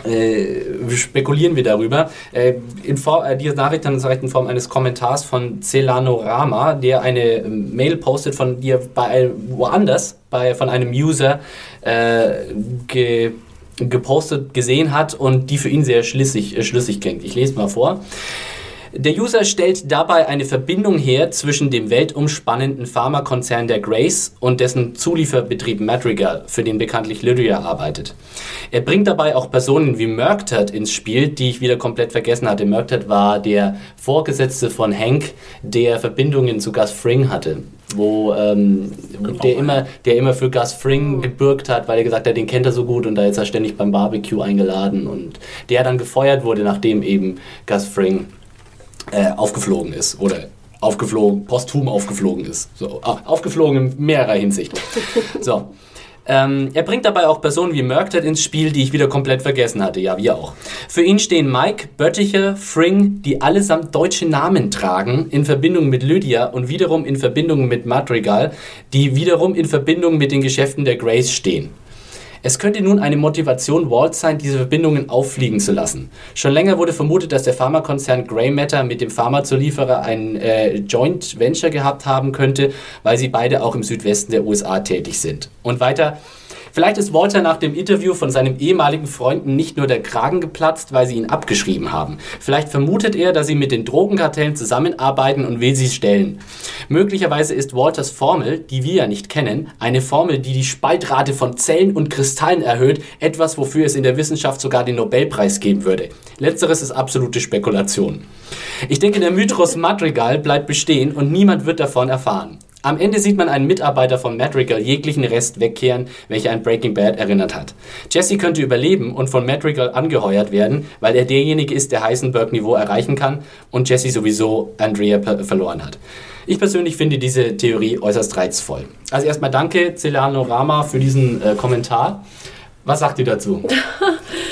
äh, spekulieren wir darüber. Äh, in Form, äh, diese Nachricht dann in Form eines Kommentars von Celanorama, der eine ähm, Mail postet, von dir bei woanders, bei, von einem User äh, ge gepostet gesehen hat und die für ihn sehr schlüssig, äh, schlüssig klingt. Ich lese mal vor. Der User stellt dabei eine Verbindung her zwischen dem weltumspannenden Pharmakonzern der Grace und dessen Zulieferbetrieb Madrigal, für den bekanntlich Lydia arbeitet. Er bringt dabei auch Personen wie Murktert ins Spiel, die ich wieder komplett vergessen hatte. Murktert war der Vorgesetzte von Hank, der Verbindungen zu Gus Fring hatte. Wo ähm, der, immer, der immer für Gus Fring gebürgt hat, weil er gesagt hat, den kennt er so gut und da ist er ständig beim Barbecue eingeladen und der dann gefeuert wurde, nachdem eben Gus Fring äh, aufgeflogen ist oder aufgeflogen, posthum aufgeflogen ist. So, aufgeflogen in mehrerer Hinsicht. So. Ähm, er bringt dabei auch Personen wie Murktide ins Spiel, die ich wieder komplett vergessen hatte. Ja, wir auch. Für ihn stehen Mike, Bötticher, Fring, die allesamt deutsche Namen tragen, in Verbindung mit Lydia und wiederum in Verbindung mit Madrigal, die wiederum in Verbindung mit den Geschäften der Grace stehen. Es könnte nun eine Motivation Walt sein, diese Verbindungen auffliegen zu lassen. Schon länger wurde vermutet, dass der Pharmakonzern Grey Matter mit dem Pharmazulieferer ein äh, Joint Venture gehabt haben könnte, weil sie beide auch im Südwesten der USA tätig sind. Und weiter, Vielleicht ist Walter nach dem Interview von seinem ehemaligen Freunden nicht nur der Kragen geplatzt, weil sie ihn abgeschrieben haben. Vielleicht vermutet er, dass sie mit den Drogenkartellen zusammenarbeiten und will sie stellen. Möglicherweise ist Walters Formel, die wir ja nicht kennen, eine Formel, die die Spaltrate von Zellen und Kristallen erhöht, etwas, wofür es in der Wissenschaft sogar den Nobelpreis geben würde. Letzteres ist absolute Spekulation. Ich denke, der Mythos Madrigal bleibt bestehen und niemand wird davon erfahren. Am Ende sieht man einen Mitarbeiter von Madrigal jeglichen Rest wegkehren, welcher an Breaking Bad erinnert hat. Jesse könnte überleben und von Madrigal angeheuert werden, weil er derjenige ist, der Heisenberg-Niveau erreichen kann und Jesse sowieso Andrea verloren hat. Ich persönlich finde diese Theorie äußerst reizvoll. Also erstmal danke, Celano Rama, für diesen äh, Kommentar. Was sagt ihr dazu?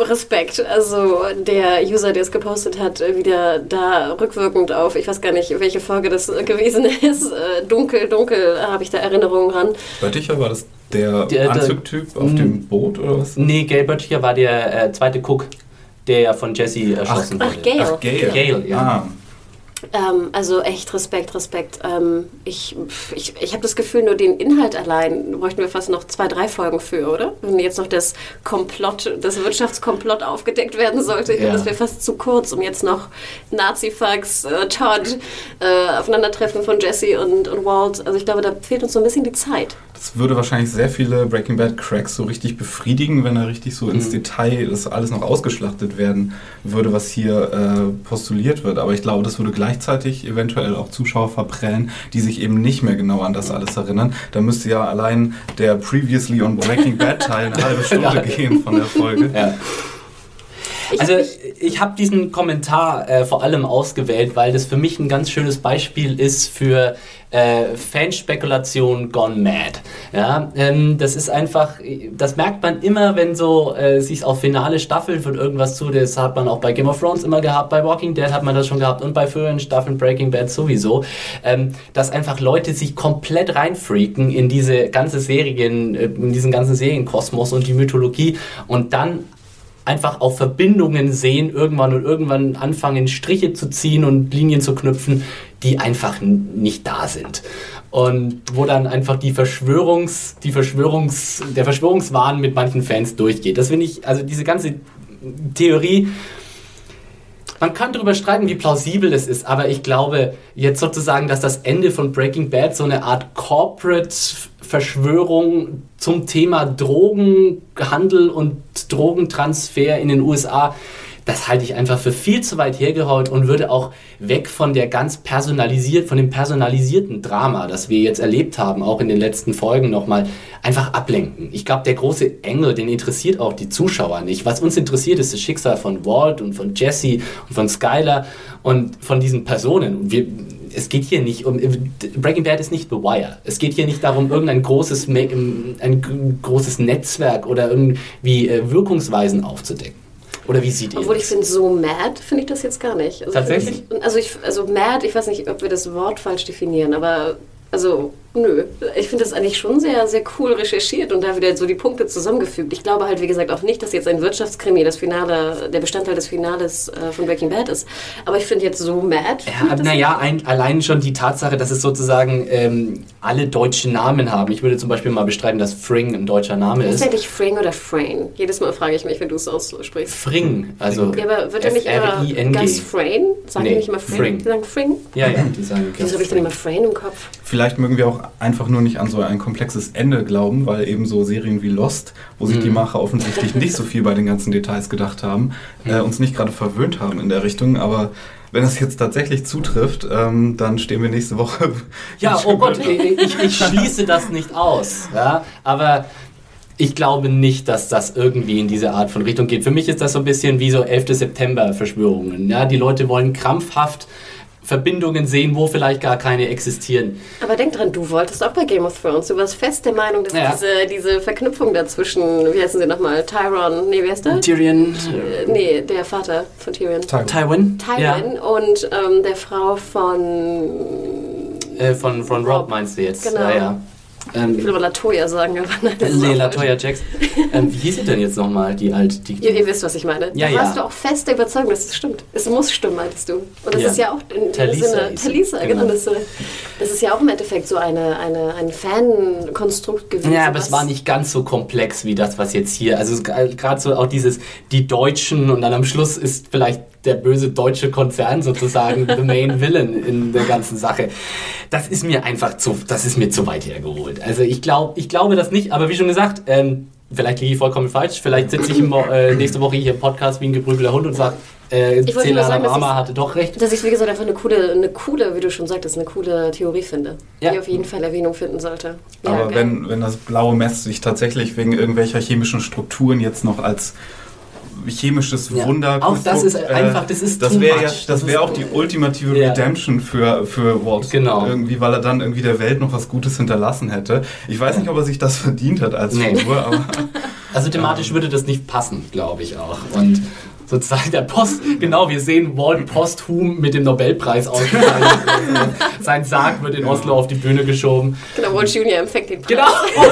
Respekt. Also der User, der es gepostet hat, äh, wieder da rückwirkend auf, ich weiß gar nicht, welche Folge das gewesen ist. Äh, dunkel, dunkel habe ich da Erinnerungen ran. Bötticher war das der, der Anzugtyp auf dem Boot oder was? Nee, Gail Bötticher war der äh, zweite Cook, der ja von Jesse erschossen ach, wurde. Ach, Gail. Ach, Gail. Gail ja. Ah. Ähm, also echt Respekt, Respekt. Ähm, ich ich, ich habe das Gefühl, nur den Inhalt allein bräuchten wir fast noch zwei, drei Folgen für, oder? Wenn jetzt noch das Komplott, das Wirtschaftskomplott aufgedeckt werden sollte, ja. das wäre fast zu kurz, um jetzt noch Nazi-Fucks, äh, Todd, äh, Aufeinandertreffen von Jesse und, und Walt. Also ich glaube, da fehlt uns so ein bisschen die Zeit. Das würde wahrscheinlich sehr viele Breaking Bad Cracks so richtig befriedigen, wenn er richtig so ins mhm. Detail das alles noch ausgeschlachtet werden würde, was hier äh, postuliert wird. Aber ich glaube, das würde gleichzeitig eventuell auch Zuschauer verprellen, die sich eben nicht mehr genau an das alles erinnern. Da müsste ja allein der Previously on Breaking Bad Teil eine halbe Stunde ja. gehen von der Folge. Ja. Also ich habe diesen Kommentar äh, vor allem ausgewählt, weil das für mich ein ganz schönes Beispiel ist für äh, Fanspekulation gone mad. Ja, ähm, das ist einfach, das merkt man immer, wenn so äh, sich auf finale Staffeln von irgendwas zu, das hat man auch bei Game of Thrones immer gehabt, bei Walking Dead hat man das schon gehabt und bei früheren Staffeln Breaking Bad sowieso, ähm, dass einfach Leute sich komplett reinfreaken in diese ganze Serien, äh, in diesen ganzen Serienkosmos und die Mythologie und dann einfach auf Verbindungen sehen irgendwann und irgendwann anfangen Striche zu ziehen und Linien zu knüpfen, die einfach nicht da sind. Und wo dann einfach die Verschwörungs, die Verschwörungs, der Verschwörungswahn mit manchen Fans durchgeht. Das finde ich, also diese ganze Theorie, man kann darüber streiten, wie plausibel es ist, aber ich glaube jetzt sozusagen, dass das Ende von Breaking Bad so eine Art Corporate Verschwörung zum Thema Drogenhandel und Drogentransfer in den USA das halte ich einfach für viel zu weit hergeholt und würde auch weg von der ganz personalisiert, von dem personalisierten Drama, das wir jetzt erlebt haben, auch in den letzten Folgen nochmal, einfach ablenken. Ich glaube, der große Engel, den interessiert auch die Zuschauer nicht. Was uns interessiert, ist das Schicksal von Walt und von Jesse und von Skylar und von diesen Personen. Wir, es geht hier nicht um Breaking Bad ist nicht The Wire. Es geht hier nicht darum, irgendein großes, ein großes Netzwerk oder irgendwie äh, Wirkungsweisen aufzudecken. Oder wie sieht ihr Obwohl ich finde, so mad finde ich das jetzt gar nicht. Also Tatsächlich? Ich, also, ich, also mad, ich weiß nicht, ob wir das Wort falsch definieren, aber also Nö, ich finde das eigentlich schon sehr, sehr cool recherchiert und da wieder so die Punkte zusammengefügt. Ich glaube halt, wie gesagt, auch nicht, dass jetzt ein Wirtschaftskrimi das Finale, der Bestandteil des Finales äh, von Breaking Bad ist. Aber ich finde jetzt so mad. Ja, naja, allein schon die Tatsache, dass es sozusagen ähm, alle deutschen Namen haben. Ich würde zum Beispiel mal bestreiten, dass Fring ein deutscher Name ist. Ist eigentlich Fring oder Frayne? Jedes Mal frage ich mich, wenn du es aussprichst. Fring, also. Ja, aber wird er nicht immer ganz Frayne? Sagen nee, nicht immer Fring? Fring. Die sagen Fring? Ja, ja, die sagen Wieso habe ich dann immer Frayne im Kopf? Vielleicht mögen wir auch einfach nur nicht an so ein komplexes Ende glauben, weil eben so Serien wie Lost, wo sich mhm. die Macher offensichtlich nicht so viel bei den ganzen Details gedacht haben, äh, uns nicht gerade verwöhnt haben in der Richtung. Aber wenn das jetzt tatsächlich zutrifft, ähm, dann stehen wir nächste Woche. Ja, oh Gott, ich, ich schließe das nicht aus. Ja? Aber ich glaube nicht, dass das irgendwie in diese Art von Richtung geht. Für mich ist das so ein bisschen wie so 11. September-Verschwörungen. Ja? Die Leute wollen krampfhaft Verbindungen sehen, wo vielleicht gar keine existieren. Aber denk dran, du wolltest auch bei Game of Thrones. Du warst fest der Meinung, dass ja. diese, diese Verknüpfung dazwischen, wie heißen sie nochmal? Tyron, nee, wie heißt der? Tyrion. Äh, nee, der Vater von Tyrion. Tywin. Tywin, Tywin ja. und ähm, der Frau von... Äh, von, von Rob meinst du jetzt? Genau. Ja, ja. Ähm, ich will aber Latoya sagen, aber nein. Nee, Latoya Jackson. ähm, wie hieß sie denn jetzt nochmal, die alt? Die, ihr, ihr, wisst, was ich meine. Ja, da ja. warst du auch fest der Überzeugung, dass es stimmt. Es muss stimmen, meintest du. Und das Ja. ist ja auch in Talisa dem Sinne. Talisa, genau. Genau. das, so- das ist ja auch im Endeffekt so eine, eine, ein Fan-Konstrukt gewesen. Ja, aber es war nicht ganz so komplex wie das, was jetzt hier. Also gerade so auch dieses, die Deutschen und dann am Schluss ist vielleicht der böse deutsche Konzern sozusagen the main villain in der ganzen Sache. Das ist mir einfach zu, das ist mir zu weit hergeholt. Also ich glaube, ich glaube das nicht, aber wie schon gesagt, ähm, vielleicht liege ich vollkommen falsch. Vielleicht sitze ich im, Mo- äh, nächste Woche hier im Podcast wie ein geprügelter Hund und sage, äh, Ich wollte sagen, Mama hatte doch recht. Dass ich, wie gesagt, einfach eine coole, eine coole, wie du schon sagtest, eine coole Theorie finde, Ja. die auf jeden Fall Erwähnung finden sollte. Ja, Aber geil. wenn, wenn das blaue Mess sich tatsächlich wegen irgendwelcher chemischen Strukturen jetzt noch als chemisches Ja. Wunder Auch das ist konstrukt, einfach- das ist das wäre ja, das Das wäre auch die ultimative Ja. Redemption für für Walt Genau. irgendwie weil er dann irgendwie der Welt noch was Gutes hinterlassen hätte ich weiß nicht ob er sich das verdient hat als Nee. Figur aber Also thematisch würde das nicht passen, glaube ich auch. Und sozusagen der Post, genau, wir sehen Walt posthum mit dem Nobelpreis ausgezeichnet. Sein Sarg wird in Oslo auf die Bühne geschoben. Genau, Walt Junior empfängt den Preis. Genau.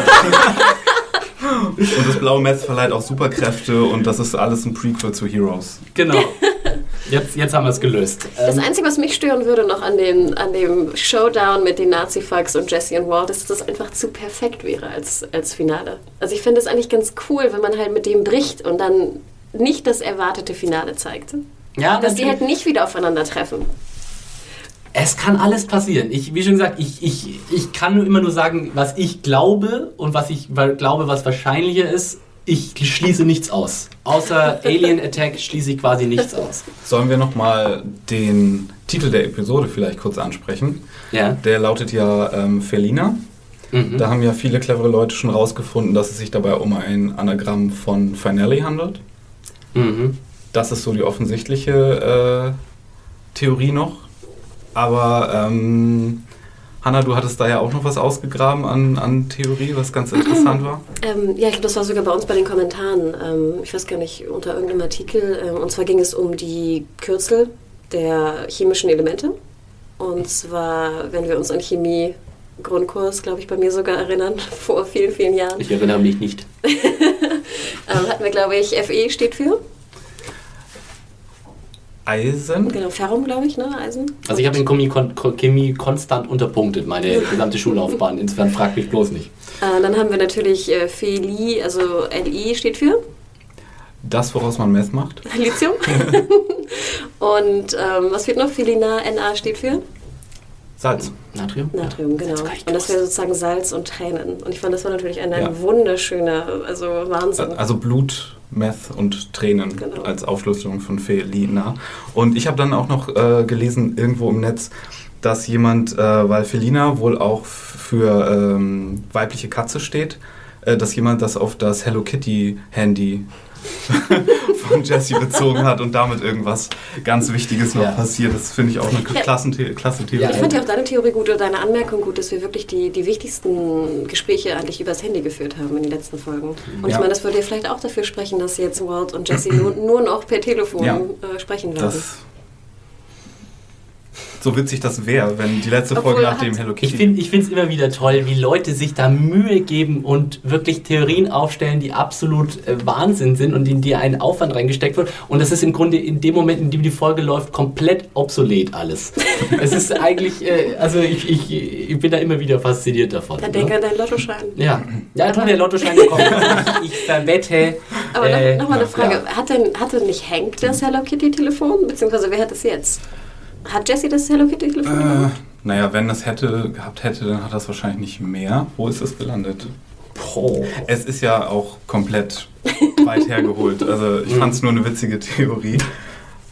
und das blaue Mess verleiht auch Superkräfte und das ist alles ein Prequel zu Heroes Genau. Jetzt, jetzt haben wir es gelöst. Das Ähm, Einzige, was mich stören würde noch an, den, an dem Showdown mit den Nazi-Fucks und Jesse und Walt, ist, dass das einfach zu perfekt wäre als, als Finale. Also ich finde es eigentlich ganz cool, wenn man halt mit dem bricht und dann nicht das erwartete Finale zeigt. ja, Dass die natürlich. halt nicht wieder aufeinandertreffen. Es kann alles passieren. Ich, wie schon gesagt, ich, ich, ich kann nur immer nur sagen, was ich glaube und was ich glaube, was wahrscheinlicher ist. Ich schließe nichts aus. Außer Alien Attack schließe ich quasi nichts aus. sollen wir noch mal den Titel der Episode vielleicht kurz ansprechen Ja. der lautet ja ähm, Felina Mhm. Da haben ja viele clevere Leute schon rausgefunden, dass es sich dabei um ein Anagramm von Finale handelt. Mhm. Das ist so die offensichtliche äh, Theorie noch. Aber ähm, Hanna, du hattest da ja auch noch was ausgegraben an, an Theorie, was ganz interessant war. Ähm, ja, ich glaube, das war sogar bei uns bei den Kommentaren. Ähm, ich weiß gar nicht, unter irgendeinem Artikel. Ähm, und zwar ging es um die Kürzel der chemischen Elemente. Und zwar, wenn wir uns an Chemie Grundkurs, glaube ich, bei mir sogar erinnern, vor vielen, vielen Jahren, Ich erinnere mich nicht. ähm, hatten wir, glaube ich, FE steht für. Eisen? Genau, Ferrum, glaube ich, ne? Eisen. Also ich habe in Chemie, kon Ko- Chemie konstant unterpunktet, meine gesamte Schullaufbahn. Insofern fragt mich bloß nicht. Äh, dann haben wir natürlich äh, Feli, also Li steht für Das, woraus man Meth macht. Lithium. Und ähm, was fehlt noch? Felina, Na steht für Salz. Natrium? Natrium, genau. gar nicht Und das wäre sozusagen Salz und Tränen. Und ich fand, das war natürlich ein, ein Ja. wunderschöner, also Wahnsinn. Also Blut, Meth und Tränen Genau. als Aufschlüsselung von Felina. Und ich habe dann auch noch äh, gelesen irgendwo im Netz, dass jemand, äh, weil Felina wohl auch für ähm, weibliche Katze steht, äh, dass jemand das auf das Hello Kitty Handy von Jessie bezogen hat und damit irgendwas ganz Wichtiges noch Ja. passiert. Das finde ich auch eine Ja. Klassenthe klasse Theorie. Ja, ich fand ja auch deine Theorie gut oder deine Anmerkung gut, dass wir wirklich die, die wichtigsten Gespräche eigentlich übers Handy geführt haben in den letzten Folgen. Und ich Ja. meine, das würde ja vielleicht auch dafür sprechen, dass jetzt Walt und Jesse nur, nur noch per Telefon Ja. äh, sprechen werden. das so witzig das wäre, wenn die letzte Obwohl Folge er nach dem Hello Kitty. Ich finde ich es immer wieder toll, wie Leute sich da Mühe geben und wirklich Theorien aufstellen, die absolut äh, Wahnsinn sind und in die ein Aufwand reingesteckt wird. Und das ist im Grunde in dem Moment, in dem die Folge läuft, komplett obsolet alles. es ist eigentlich, äh, also ich, ich, ich bin da immer wieder fasziniert davon. Dann ne? denk an deinen Lottoschein. Ja, ja tu der Lottoschein bekommen. ich, ich verwette. Aber äh, noch, noch mal eine Frage. ja. Hat, denn, hatte nicht Hank das Hello Kitty Telefon? Beziehungsweise wer hat es jetzt? Hat Jesse das Hello Kitty Telefon? Äh, naja, wenn das hätte gehabt hätte, dann hat das wahrscheinlich nicht mehr. Wo ist es gelandet? Boah. Es ist ja auch komplett weit hergeholt. Also ich fand es nur eine witzige Theorie.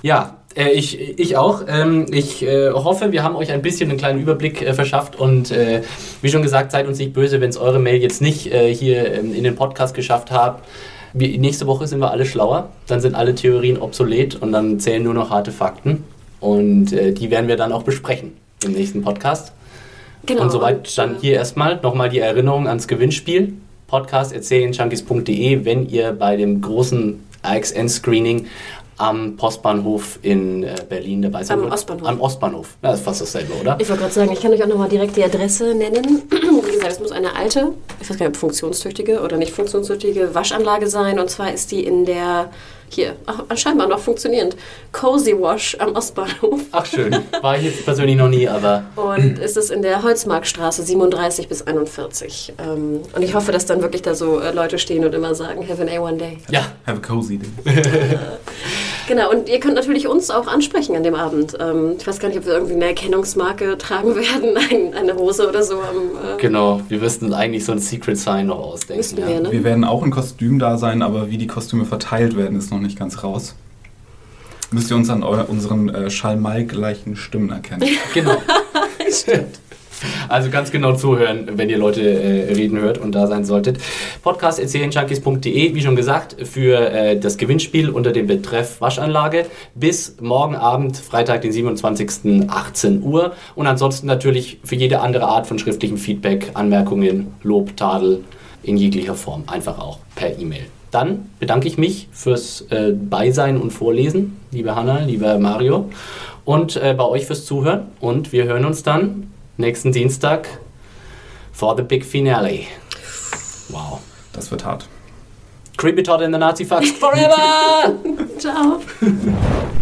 Ja, Äh, ich, ich auch. Ähm, ich äh, hoffe, wir haben euch ein bisschen einen kleinen Überblick äh, verschafft und äh, wie schon gesagt, seid uns nicht böse, wenn es eure Mail jetzt nicht äh, hier ähm, in den Podcast geschafft habt. Wir, nächste Woche sind wir alle schlauer, dann sind alle Theorien obsolet und dann zählen nur noch harte Fakten und äh, die werden wir dann auch besprechen im nächsten Podcast. Genau. Und soweit dann hier erstmal nochmal die Erinnerung ans Gewinnspiel. Podcast erzählenjunkies.de, wenn ihr bei dem großen AXN-Screening am Postbahnhof in äh, Berlin dabei sein Am wird. Ostbahnhof. Am Ostbahnhof. Ja, das ist fast dasselbe, oder? Ich wollte gerade sagen, ich kann euch auch nochmal direkt die Adresse nennen. Wie gesagt, es muss eine alte, ich weiß gar nicht, ob funktionstüchtige oder nicht funktionstüchtige Waschanlage sein. Und zwar ist die in der hier, ach, scheinbar noch funktionierend, Cozy Wash am Ostbahnhof. Ach schön, war ich jetzt persönlich noch nie, aber... Und ist es in der Holzmarktstraße 37 bis 41. Ähm, und ich hoffe, dass dann wirklich da so äh, Leute stehen und immer sagen, have an A1 day. Ja. Have a cozy day. Genau, und ihr könnt natürlich uns auch ansprechen an dem Abend. Ähm, ich weiß gar nicht, ob wir irgendwie eine Erkennungsmarke tragen werden, ein, eine Hose oder so. Am, äh genau, wir müssten eigentlich so ein Secret Sign noch ausdenken. Ja. Wir, ne? wir werden auch in Kostüm da sein, aber wie die Kostüme verteilt werden, ist noch nicht ganz raus. Müsst ihr uns an unseren äh, Schalmei-gleichen Stimmen erkennen. genau. Stimmt. Also ganz genau zuhören, wenn ihr Leute äh, reden hört und da sein solltet. Podcast erzählenjunkies.de, wie schon gesagt, für äh, das Gewinnspiel unter dem Betreff Waschanlage bis morgen Abend, Freitag, den 27. 18 Uhr. Und ansonsten natürlich für jede andere Art von schriftlichem Feedback, Anmerkungen, Lob, Tadel in jeglicher Form, einfach auch per E-Mail. Dann bedanke ich mich fürs äh, Beisein und Vorlesen, liebe Hanna, lieber Mario, und äh, bei euch fürs Zuhören. Und wir hören uns dann nächsten Dienstag for the big finale. Wow. Das wird hart. Creepy Todd in the Nazi Fucks forever! Ciao.